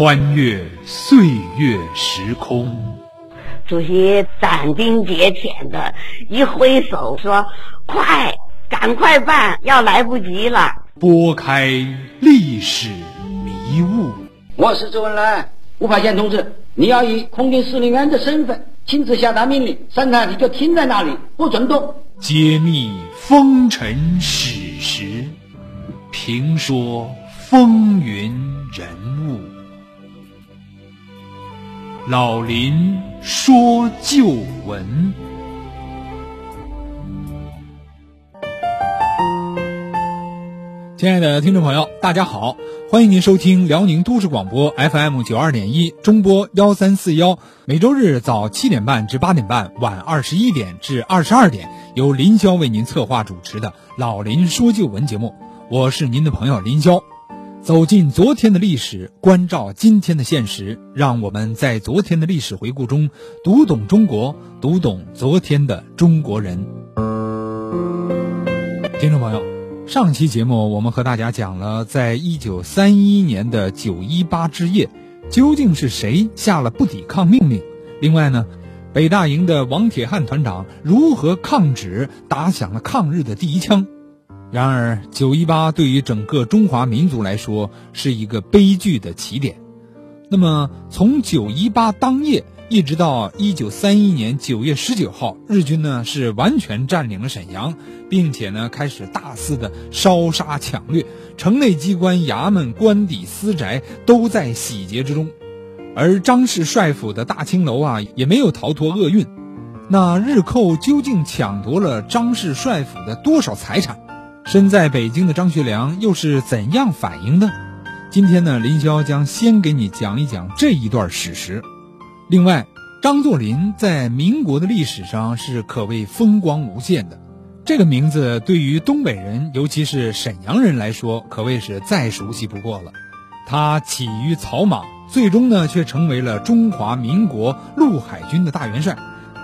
穿越岁月时空。主席斩钉截铁的一挥手说：“快，赶快办，要来不及了。”拨开历史迷雾。我是周恩来，吴法宪同志，你要以空军司令员的身份亲自下达命令，三台你就停在那里，不准动。揭秘风尘史实，评说风云人物。老林说旧闻。亲爱的听众朋友，大家好，欢迎您收听辽宁都市广播 FM 九二点一中波幺三四幺，每周日早七点半至八点半，晚二十一点至二十二点，由林霄为您策划主持的《老林说旧闻》节目，我是您的朋友林霄。走进昨天的历史，关照今天的现实，让我们在昨天的历史回顾中读懂中国，读懂昨天的中国人。听众朋友。上期节目，我们和大家讲了，在一九三一年的九一八之夜，究竟是谁下了不抵抗命令？另外呢，北大营的王铁汉团长如何抗旨，打响了抗日的第一枪？然而，九一八对于整个中华民族来说是一个悲剧的起点。那么，从九一八当夜。一直到一九三一年九月十九号，日军呢是完全占领了沈阳，并且呢开始大肆的烧杀抢掠，城内机关、衙门、官邸、私宅都在洗劫之中，而张氏帅府的大青楼啊也没有逃脱厄运。那日寇究竟抢夺了张氏帅府的多少财产？身在北京的张学良又是怎样反应的？今天呢，林霄将先给你讲一讲这一段史实。另外，张作霖在民国的历史上是可谓风光无限的。这个名字对于东北人，尤其是沈阳人来说，可谓是再熟悉不过了。他起于草莽，最终呢却成为了中华民国陆海军的大元帅。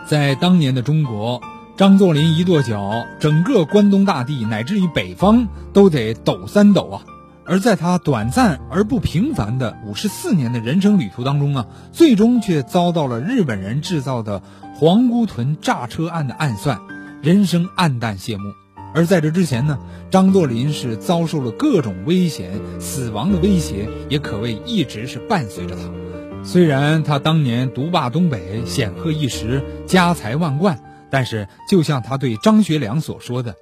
在当年的中国，张作霖一跺脚，整个关东大地乃至于北方都得抖三抖啊。而在他短暂而不平凡的五十四年的人生旅途当中啊，最终却遭到了日本人制造的皇姑屯炸车案的暗算，人生黯淡谢幕。而在这之前呢，张作霖是遭受了各种危险、死亡的威胁，也可谓一直是伴随着他。虽然他当年独霸东北，显赫一时，家财万贯，但是就像他对张学良所说的：“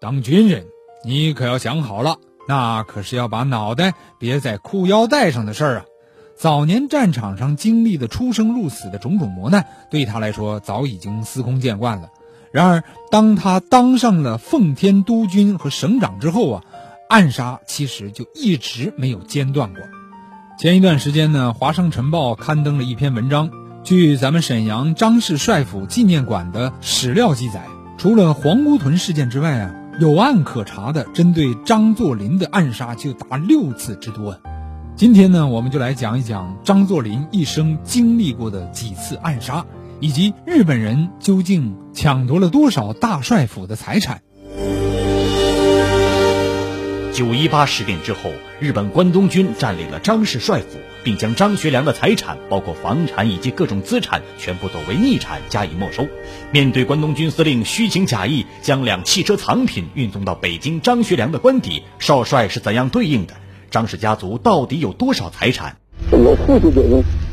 当军人，你可要想好了。”那可是要把脑袋别在裤腰带上的事儿啊！早年战场上经历的出生入死的种种磨难，对他来说早已经司空见惯了。然而，当他当上了奉天督军和省长之后啊，暗杀其实就一直没有间断过。前一段时间呢，《华商晨报》刊登了一篇文章，据咱们沈阳张氏帅府纪念馆的史料记载，除了皇姑屯事件之外啊。有案可查的针对张作霖的暗杀就达六次之多。今天呢，我们就来讲一讲张作霖一生经历过的几次暗杀，以及日本人究竟抢夺了多少大帅府的财产。九一八事变之后，日本关东军占领了张氏帅府，并将张学良的财产，包括房产以及各种资产，全部作为逆产加以没收。面对关东军司令虚情假意将两汽车藏品运送到北京张学良的官邸，少帅是怎样对应的？张氏家族到底有多少财产？我父亲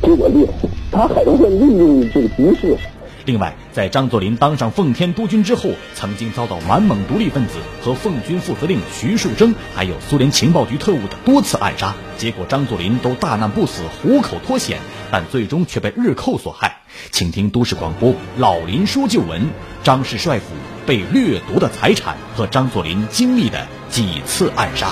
比我厉害，他还能利用这个局势。另外，在张作霖当上奉天督军之后，曾经遭到满蒙独立分子和奉军副司令徐树铮，还有苏联情报局特务的多次暗杀，结果张作霖都大难不死，虎口脱险，但最终却被日寇所害。请听都市广播老林说旧闻：张氏帅府被掠夺的财产和张作霖经历的几次暗杀。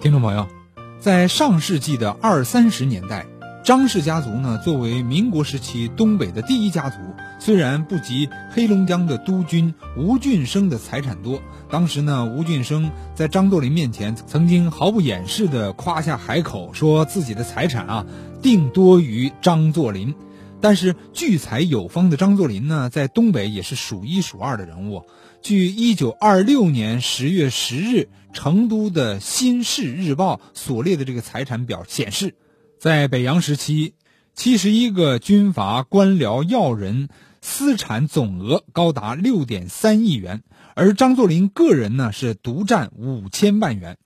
听众朋友。在上世纪的二三十年代，张氏家族呢，作为民国时期东北的第一家族，虽然不及黑龙江的督军吴俊生的财产多。当时呢，吴俊生在张作霖面前曾经毫不掩饰地夸下海口，说自己的财产啊，定多于张作霖。但是聚财有方的张作霖呢，在东北也是数一数二的人物。据一九二六年十月十日成都的《新市日报》所列的这个财产表显示，在北洋时期，七十一个军阀官僚要人私产总额高达六点三亿元，而张作霖个人呢是独占五千万元。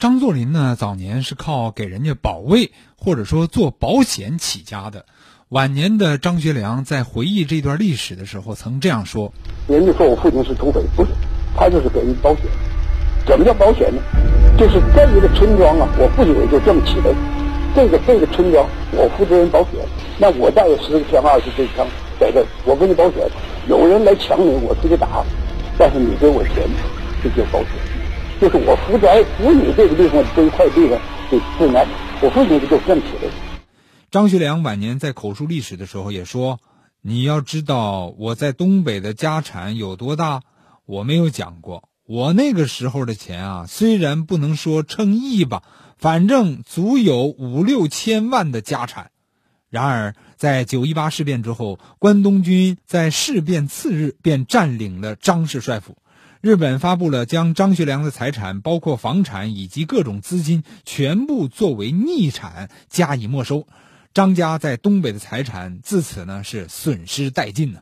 张作霖呢早年是靠给人家保卫或者说做保险起家的。晚年的张学良在回忆这段历史的时候，曾这样说：“人家说我父亲是土匪，不是，他就是给人保险。怎么叫保险呢？就是这一个村庄啊，我父亲也就这么起来。这个这个村庄，我负责人保险。那我带有十个枪、二十支枪在这，我给你保险。有人来抢你，我出去打，但是你给我钱，这叫保险。就是我负责扶你这个地方这一块地方的治安。我父亲就这么起来。”张学良晚年在口述历史的时候也说：“你要知道我在东北的家产有多大，我没有讲过。我那个时候的钱啊，虽然不能说称亿吧，反正足有五六千万的家产。然而，在九一八事变之后，关东军在事变次日便占领了张氏帅府，日本发布了将张学良的财产，包括房产以及各种资金，全部作为逆产加以没收。”张家在东北的财产自此呢是损失殆尽呢。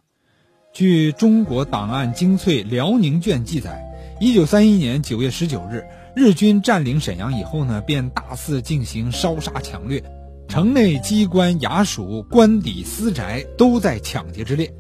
据中国档案精粹辽宁卷记载，一九三一年九月十九日，日军占领沈阳以后呢，便大肆进行烧杀抢掠，城内机关衙署、官邸、私宅都在抢劫之列。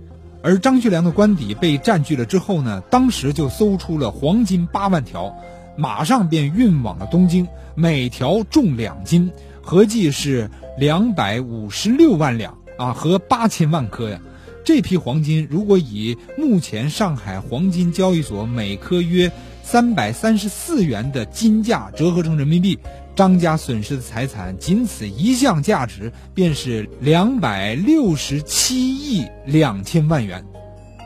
而张学良的官邸被占据了之后呢，当时就搜出了黄金八万条，马上便运往了东京，每条重两斤。合计是两百五十六万两啊，和八千万颗呀。这批黄金如果以目前上海黄金交易所每颗约三百三十四元的金价折合成人民币，张家损失的财产仅此一项价值便是两百六十七亿两千万元。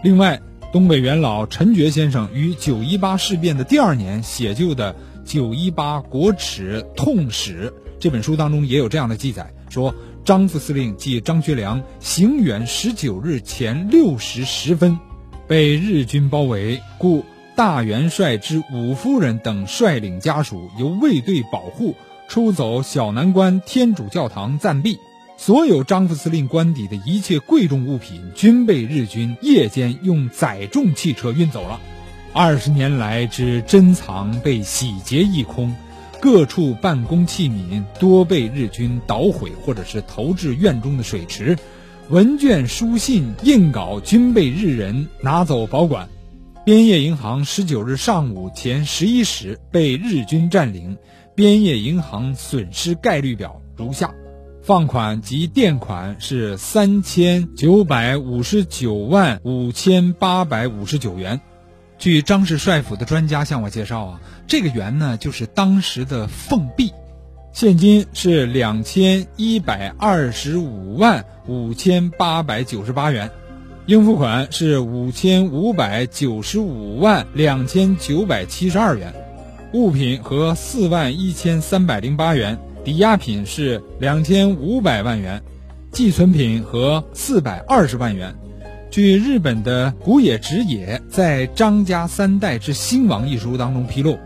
另外，东北元老陈觉先生于九一八事变的第二年写就的《九一八国耻痛史》。这本书当中也有这样的记载，说张副司令即张学良，行远十九日前六时十分，被日军包围，故大元帅之五夫人等率领家属由卫队保护，出走小南关天主教堂暂避。所有张副司令官邸的一切贵重物品，均被日军夜间用载重汽车运走了。二十年来之珍藏被洗劫一空。各处办公器皿多被日军捣毁，或者是投至院中的水池；文卷、书信、印稿均被日人拿走保管。边业银行十九日上午前十一时被日军占领。边业银行损失概率表如下：放款及垫款是三千九百五十九万五千八百五十九元。据张氏帅府的专家向我介绍啊，这个元呢就是当时的奉币，现金是两千一百二十五万五千八百九十八元，应付款是五千五百九十五万两千九百七十二元，物品和四万一千三百零八元，抵押品是两千五百万元，寄存品和四百二十万元。据日本的古野直也在《张家三代之兴亡》一书当中披露，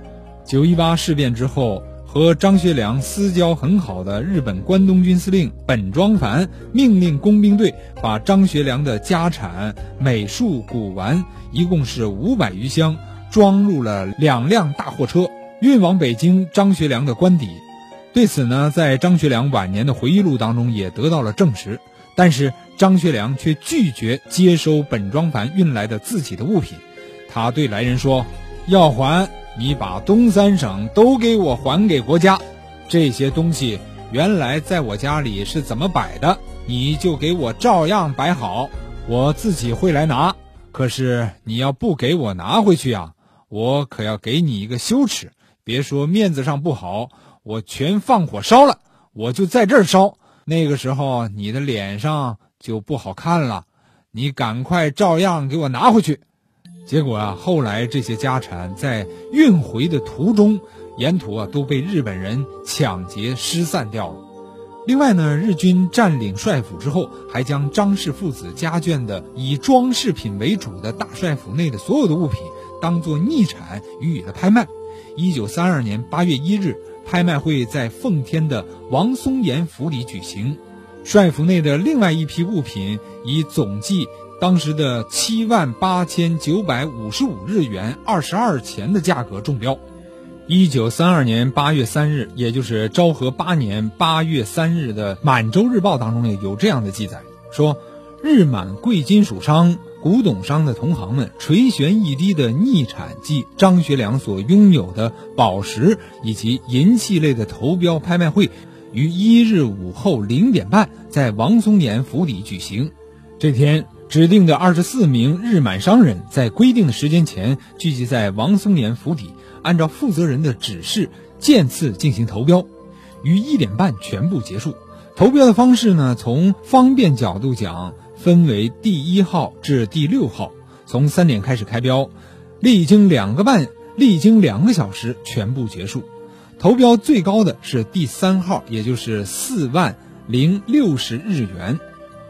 九一八事变之后，和张学良私交很好的日本关东军司令本庄繁命令工兵队把张学良的家产、美术、古玩，一共是五百余箱，装入了两辆大货车，运往北京张学良的官邸。对此呢，在张学良晚年的回忆录当中也得到了证实。但是张学良却拒绝接收本庄繁运来的自己的物品，他对来人说：“要还，你把东三省都给我还给国家。这些东西原来在我家里是怎么摆的，你就给我照样摆好，我自己会来拿。可是你要不给我拿回去啊，我可要给你一个羞耻。别说面子上不好，我全放火烧了，我就在这儿烧。”那个时候你的脸上就不好看了，你赶快照样给我拿回去。结果啊，后来这些家产在运回的途中，沿途啊都被日本人抢劫失散掉了。另外呢，日军占领帅府之后，还将张氏父子家眷的以装饰品为主的大帅府内的所有的物品当做逆产予以了拍卖。一九三二年八月一日，拍卖会在奉天的王松岩府里举行。帅府内的另外一批物品以总计当时的七万八千九百五十五日元二十二钱的价格中标。一九三二年八月三日，也就是昭和八年八月三日的《满洲日报》当中呢，有这样的记载，说日满贵金属商、古董商的同行们垂涎欲滴的逆产即张学良所拥有的宝石以及银器类的投标拍卖会。于一日午后零点半，在王松岩府邸举行。这天，指定的二十四名日满商人，在规定的时间前聚集在王松岩府邸，按照负责人的指示，渐次进行投标，于一点半全部结束。投标的方式呢，从方便角度讲，分为第一号至第六号。从三点开始开标，历经两个半，历经两个小时，全部结束。投标最高的是第三号，也就是四万零六十日元；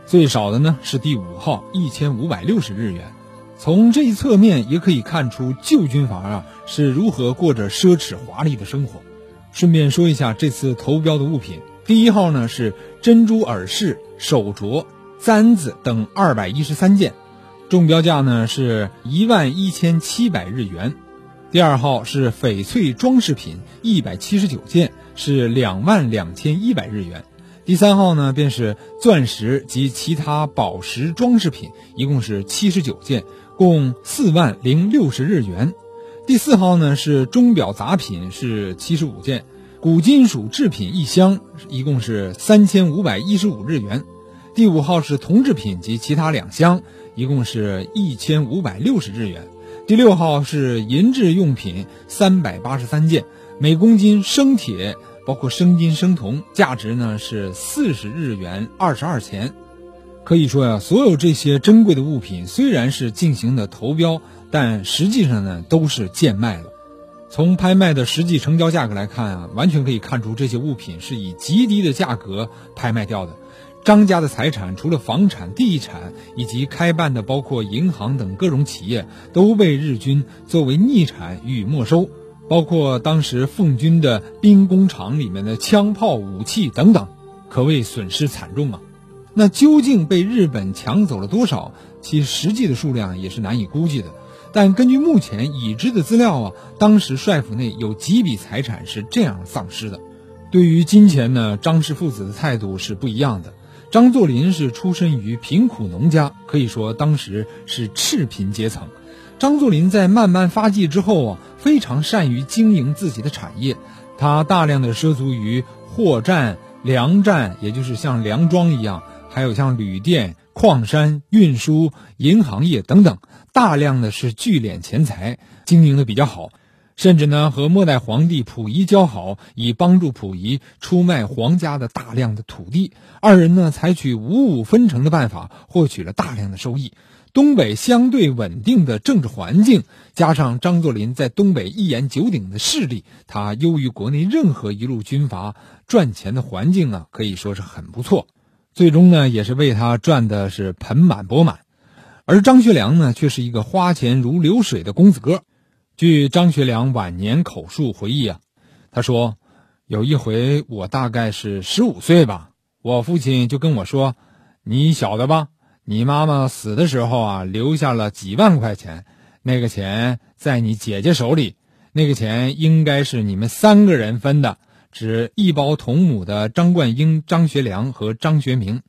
最少的呢是第五号，一千五百六十日元。从这一侧面也可以看出旧军阀啊是如何过着奢侈华丽的生活。顺便说一下，这次投标的物品，第一号呢是珍珠耳饰、手镯、簪子等二百一十三件，中标价呢是一万一千七百日元。第二号是翡翠装饰品一百七十九件，是两万两千一百日元。第三号呢，便是钻石及其他宝石装饰品，一共是七十九件，共四万零六十日元。第四号呢是钟表杂品，是七十五件，古金属制品一箱，一共是三千五百一十五日元。第五号是铜制品及其他两箱，一共是一千五百六十日元。第六号是银质用品三百八十三件，每公斤生铁包括生金、生铜，价值呢是四十日元二十二钱。可以说呀，所有这些珍贵的物品虽然是进行的投标，但实际上呢都是贱卖了。从拍卖的实际成交价格来看啊，完全可以看出这些物品是以极低的价格拍卖掉的。张家的财产，除了房产、地产以及开办的包括银行等各种企业，都被日军作为逆产予以没收，包括当时奉军的兵工厂里面的枪炮、武器等等，可谓损失惨重啊。那究竟被日本抢走了多少？其实际的数量也是难以估计的。但根据目前已知的资料啊，当时帅府内有几笔财产是这样丧失的。对于金钱呢，张氏父子的态度是不一样的。张作霖是出身于贫苦农家，可以说当时是赤贫阶层。张作霖在慢慢发迹之后啊，非常善于经营自己的产业，他大量的涉足于货站、粮站，也就是像粮庄一样，还有像旅店、矿山、运输、银行业等等，大量的是聚敛钱财，经营的比较好。甚至呢，和末代皇帝溥仪交好，以帮助溥仪出卖皇家的大量的土地。二人呢，采取五五分成的办法，获取了大量的收益。东北相对稳定的政治环境，加上张作霖在东北一言九鼎的势力，他优于国内任何一路军阀，赚钱的环境啊，可以说是很不错。最终呢，也是为他赚的是盆满钵满。而张学良呢，却是一个花钱如流水的公子哥。据张学良晚年口述回忆啊，他说，有一回我大概是十五岁吧，我父亲就跟我说：“你晓得吧？你妈妈死的时候啊，留下了几万块钱，那个钱在你姐姐手里，那个钱应该是你们三个人分的，指一胞同母的张冠英、张学良和张学明。”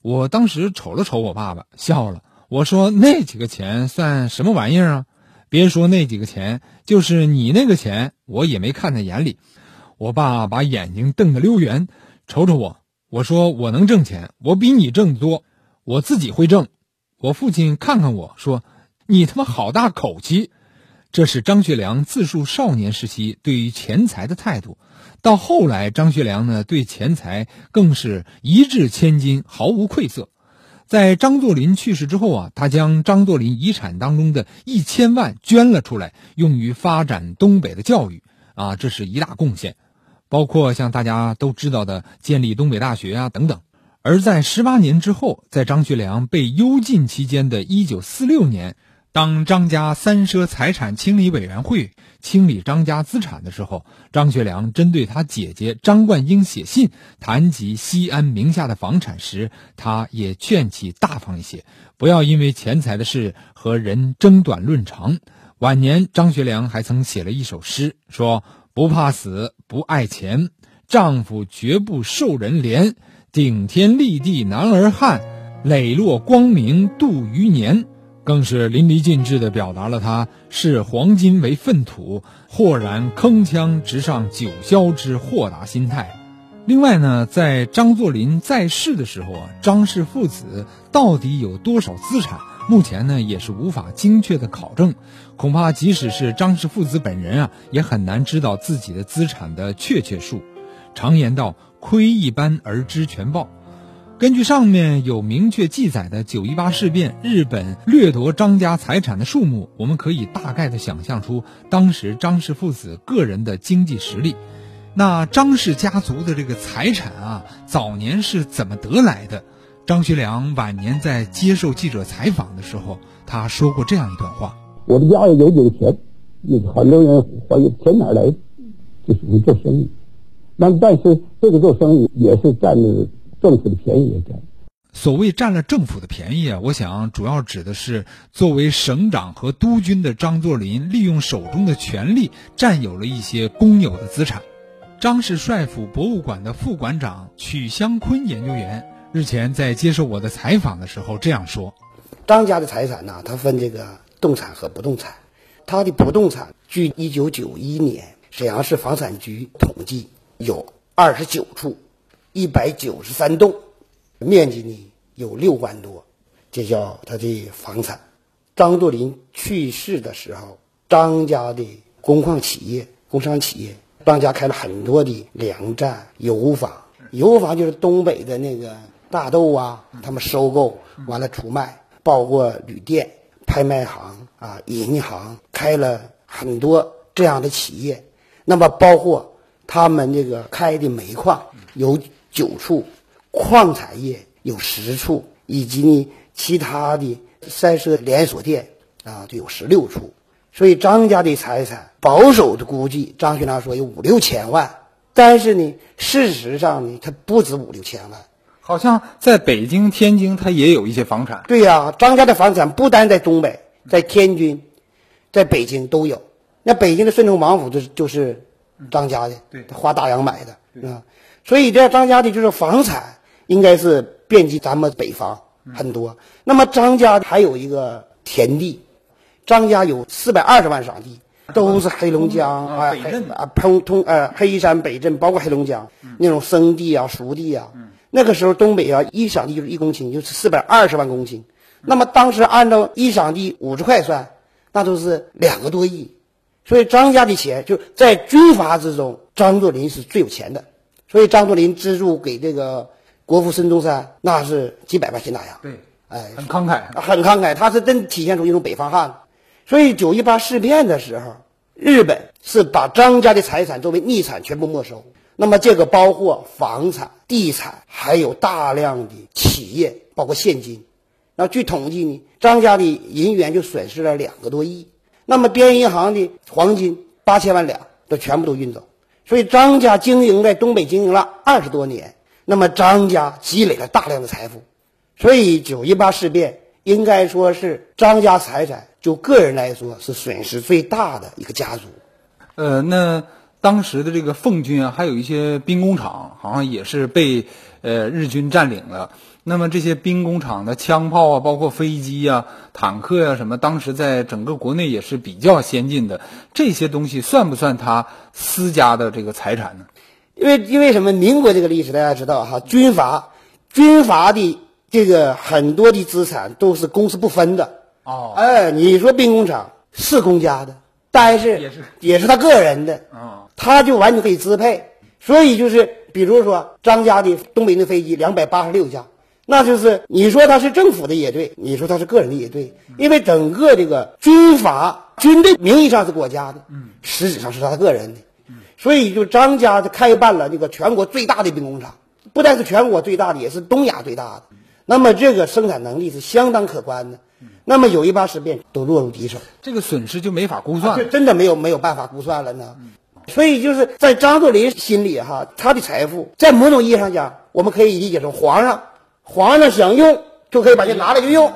我当时瞅了瞅我爸爸，笑了，我说：“那几个钱算什么玩意儿啊？”别说那几个钱，就是你那个钱，我也没看在眼里。我爸把眼睛瞪得溜圆，瞅瞅我。我说我能挣钱，我比你挣得多，我自己会挣。我父亲看看我说：“你他妈好大口气！”这是张学良自述少年时期对于钱财的态度。到后来，张学良呢对钱财更是一掷千金，毫无愧色。在张作霖去世之后啊，他将张作霖遗产当中的一千万捐了出来，用于发展东北的教育啊，这是一大贡献。包括像大家都知道的建立东北大学啊等等。而在十八年之后，在张学良被幽禁期间的一九四六年，当张家三奢财产清理委员会清理张家资产的时候，张学良针对他姐姐张冠英写信谈及西安名下的房产时，他也劝其大方一些，不要因为钱财的事和人争短论长。晚年，张学良还曾写了一首诗，说：“不怕死，不爱钱，丈夫绝不受人怜。”顶天立地男儿汉，磊落光明度余年，更是淋漓尽致地表达了他视黄金为粪土，豁然铿锵直上九霄之豁达心态。另外呢，在张作霖在世的时候啊，张氏父子到底有多少资产，目前呢也是无法精确的考证。恐怕即使是张氏父子本人啊，也很难知道自己的资产的确切数。常言道。窥一斑而知全豹。根据上面有明确记载的九一八事变，日本掠夺张家财产的数目，我们可以大概的想象出当时张氏父子个人的经济实力。那张氏家族的这个财产啊，早年是怎么得来的？张学良晚年在接受记者采访的时候，他说过这样一段话：“我的家里有有钱，很多人怀疑钱哪来，就是做生意。”那但是这个做生意也是占了政府的便宜，也占。所谓占了政府的便宜啊，我想主要指的是作为省长和督军的张作霖，利用手中的权力占有了一些公有的资产。张氏帅府博物馆的副馆长曲香坤研究员日前在接受我的采访的时候这样说：张家的财产呢，它分这个动产和不动产。他的不动产，据一九九一年沈阳市房产局统计。有二十九处，一百九十三栋，面积呢有六万多，这叫他的房产。张作霖去世的时候，张家的工矿企业、工商企业，张家开了很多的粮站、油坊。油坊就是东北的那个大豆啊，他们收购完了出卖，包括旅店、拍卖行啊、银行，开了很多这样的企业。那么包括。他们这个开的煤矿有九处，矿产业有十处，以及呢其他的三社连锁店啊就有十六处。所以张家的财产保守的估计，张学良说有五六千万，但是呢事实上呢他不止五六千万，好像在北京、天津他也有一些房产。对呀，张家的房产不单在东北，在天津，在北京都有。那北京的顺城王府就是就是。张家的，对，花大洋买的，啊，所以这张家的就是房产应该是遍及咱们北方很多。那么张家还有一个田地，张家有四百二十万赏地，都是黑龙江啊，啊，通通呃黑山北镇，包括黑龙江那种生地啊、熟地啊。那个时候东北啊，一赏地就是一公顷，就是四百二十万公顷。那么当时按照一赏地五十块算，那都是两个多亿。所以张家的钱就在军阀之中，张作霖是最有钱的。所以张作霖资助给这个国父孙中山，那是几百万钱大洋。对，哎，很慷慨，很慷慨。他是真体现出一种北方汉子。所以九一八事变的时候，日本是把张家的财产作为逆产全部没收。那么这个包括房产、地产，还有大量的企业，包括现金。那据统计呢，张家的银元就损失了两个多亿。那么边银行的黄金八千万两都全部都运走，所以张家经营在东北经营了二十多年，那么张家积累了大量的财富，所以九一八事变应该说是张家财产就个人来说是损失最大的一个家族。呃，那当时的这个奉军啊，还有一些兵工厂，好像也是被呃日军占领了。那么这些兵工厂的枪炮啊，包括飞机啊、坦克呀什么，当时在整个国内也是比较先进的。这些东西算不算他私家的这个财产呢？因为因为什么？民国这个历史大家知道哈，军阀，军阀的这个很多的资产都是公私不分的。哦，哎，你说兵工厂是公家的，但是也是也是他个人的。哦，他就完全可以支配。所以就是，比如说张家的东北的飞机两百八十六架。那就是你说他是政府的也对，你说他是个人的也对，因为整个这个军阀军队名义上是国家的，嗯，实质上是他个人的，嗯，所以就张家就开办了这个全国最大的兵工厂，不但是全国最大的，也是东亚最大的。那么这个生产能力是相当可观的。那么有一把事变都落入敌手，这个损失就没法估算这真的没有没有办法估算了呢。所以就是在张作霖心里哈，他的财富在某种意义上讲，我们可以理解成皇上，皇上想用就可以把这拿来就用，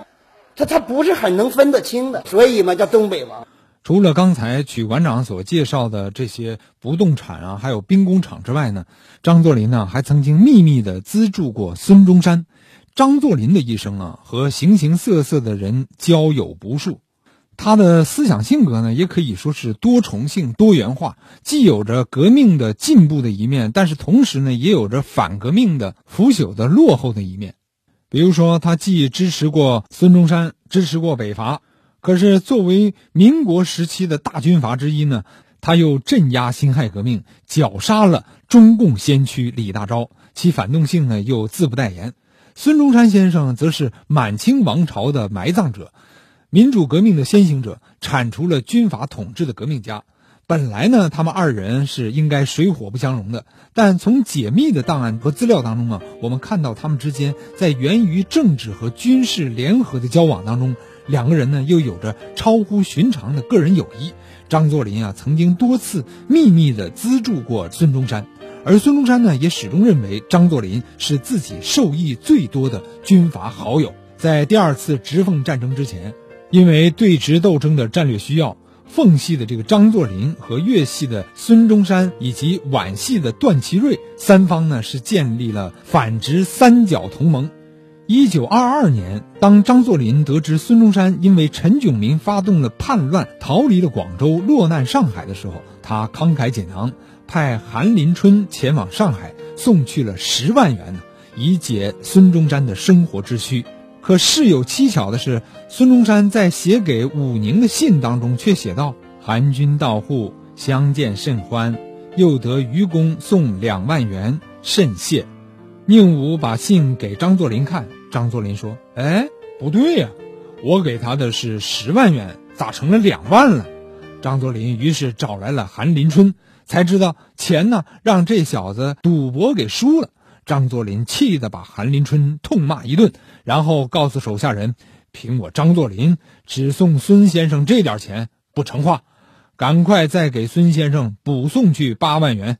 他他不是很能分得清的，所以嘛叫东北王。除了刚才曲馆长所介绍的这些不动产啊，还有兵工厂之外呢，张作霖呢还曾经秘密的资助过孙中山。张作霖的一生啊，和形形色色的人交友不数。他的思想性格呢，也可以说是多重性、多元化，既有着革命的进步的一面，但是同时呢，也有着反革命的腐朽的落后的一面。比如说，他既支持过孙中山，支持过北伐，可是作为民国时期的大军阀之一呢，他又镇压辛亥革命，绞杀了中共先驱李大钊，其反动性呢又自不待言。孙中山先生则是满清王朝的埋葬者。民主革命的先行者，铲除了军阀统治的革命家。本来呢，他们二人是应该水火不相容的。但从解密的档案和资料当中啊，我们看到他们之间在源于政治和军事联合的交往当中，两个人呢又有着超乎寻常的个人友谊。张作霖啊，曾经多次秘密的资助过孙中山，而孙中山呢，也始终认为张作霖是自己受益最多的军阀好友。在第二次直奉战争之前。因为对峙斗争的战略需要，奉系的这个张作霖和粤系的孙中山以及皖系的段祺瑞三方呢是建立了反直三角同盟。一九二二年，当张作霖得知孙中山因为陈炯明发动了叛乱逃离了广州，落难上海的时候，他慷慨解囊，派韩林春前往上海送去了十万元，以解孙中山的生活之需。可事有蹊跷的是，孙中山在写给武宁的信当中却写道：“韩君到沪，相见甚欢，又得愚公送两万元，甚谢。”宁武把信给张作霖看，张作霖说：“哎，不对呀，我给他的是十万元，咋成了两万了？”张作霖于是找来了韩林春，才知道钱呢让这小子赌博给输了。张作霖气得把韩林春痛骂一顿，然后告诉手下人：“凭我张作霖只送孙先生这点钱不成话，赶快再给孙先生补送去八万元。”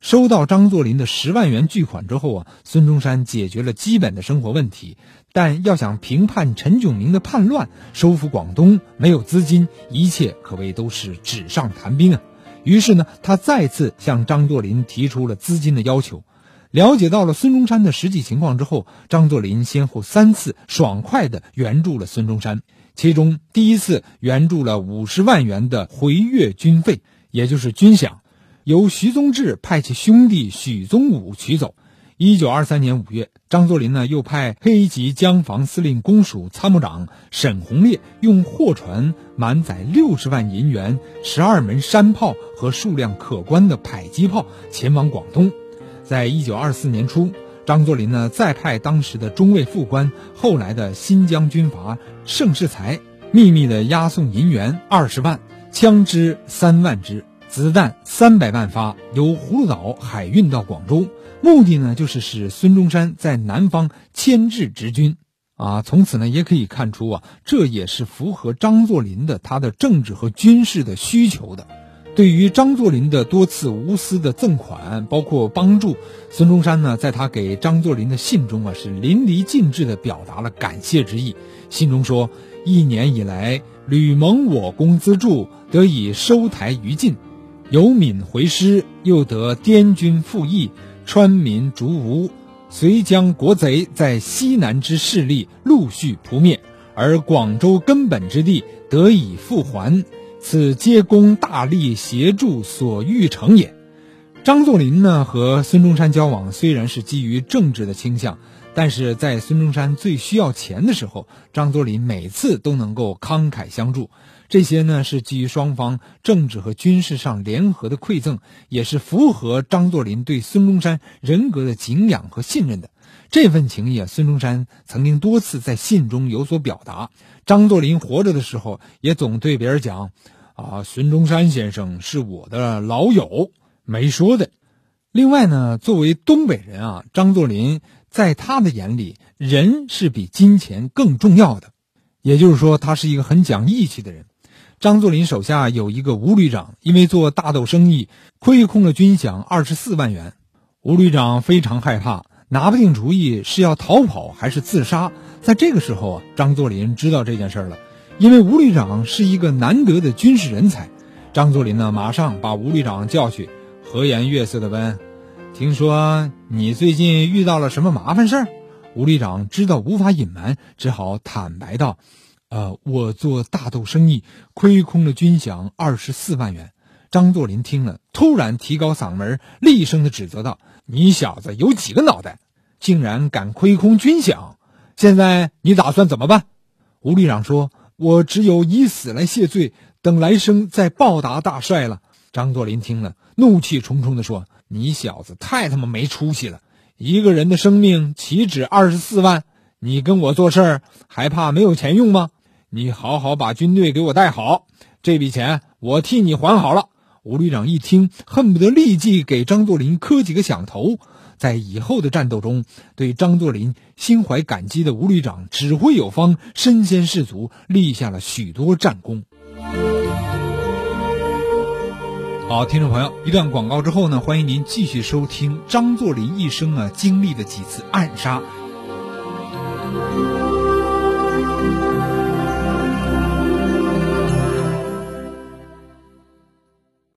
收到张作霖的十万元巨款之后啊，孙中山解决了基本的生活问题，但要想平叛陈炯明的叛乱、收复广东，没有资金，一切可谓都是纸上谈兵啊。于是呢，他再次向张作霖提出了资金的要求。了解到了孙中山的实际情况之后，张作霖先后三次爽快地援助了孙中山。其中第一次援助了五十万元的回粤军费，也就是军饷，由徐宗志派其兄弟许宗武取走。一九二三年五月，张作霖呢又派黑吉江防司令公署参谋长沈鸿烈用货船满载六十万银元、十二门山炮和数量可观的迫击炮前往广东。在一九二四年初，张作霖呢再派当时的中尉副官、后来的新疆军阀盛世才，秘密的押送银元二十万、枪支三万支、子弹三百万发，由葫芦岛海运到广州，目的呢就是使孙中山在南方牵制直军。啊，从此呢也可以看出啊，这也是符合张作霖的他的政治和军事的需求的。对于张作霖的多次无私的赠款，包括帮助，孙中山呢，在他给张作霖的信中啊，是淋漓尽致地表达了感谢之意。信中说：“一年以来，屡蒙我公资助，得以收台于晋，有闽回师，又得滇军复役，川民逐吴，遂将国贼在西南之势力陆续扑灭，而广州根本之地得以复还。”此皆公大力协助所欲成也。张作霖呢和孙中山交往虽然是基于政治的倾向，但是在孙中山最需要钱的时候，张作霖每次都能够慷慨相助。这些呢是基于双方政治和军事上联合的馈赠，也是符合张作霖对孙中山人格的敬仰和信任的。这份情谊啊，孙中山曾经多次在信中有所表达。张作霖活着的时候，也总对别人讲。啊，孙中山先生是我的老友，没说的。另外呢，作为东北人啊，张作霖在他的眼里，人是比金钱更重要的。也就是说，他是一个很讲义气的人。张作霖手下有一个吴旅长，因为做大豆生意亏空了军饷二十四万元，吴旅长非常害怕，拿不定主意是要逃跑还是自杀。在这个时候啊，张作霖知道这件事了，因为吴旅长是一个难得的军事人才。张作霖呢，马上把吴旅长叫去。和颜悦色的问：“听说你最近遇到了什么麻烦事儿？”吴旅长知道无法隐瞒，只好坦白道：“呃，我做大豆生意亏空了军饷二十四万元。”张作霖听了，突然提高嗓门，厉声的指责道：“你小子有几个脑袋，竟然敢亏空军饷？现在你打算怎么办？”吴旅长说：“我只有以死来谢罪，等来生再报答大帅了。”张作霖听了。怒气冲冲地说：“你小子太他妈没出息了！一个人的生命岂止二十四万？你跟我做事儿还怕没有钱用吗？你好好把军队给我带好，这笔钱我替你还好了。”吴旅长一听，恨不得立即给张作霖磕几个响头。在以后的战斗中，对张作霖心怀感激的吴旅长指挥有方，身先士卒，立下了许多战功。好，听众朋友，一段广告之后呢，欢迎您继续收听张作霖一生啊经历的几次暗杀。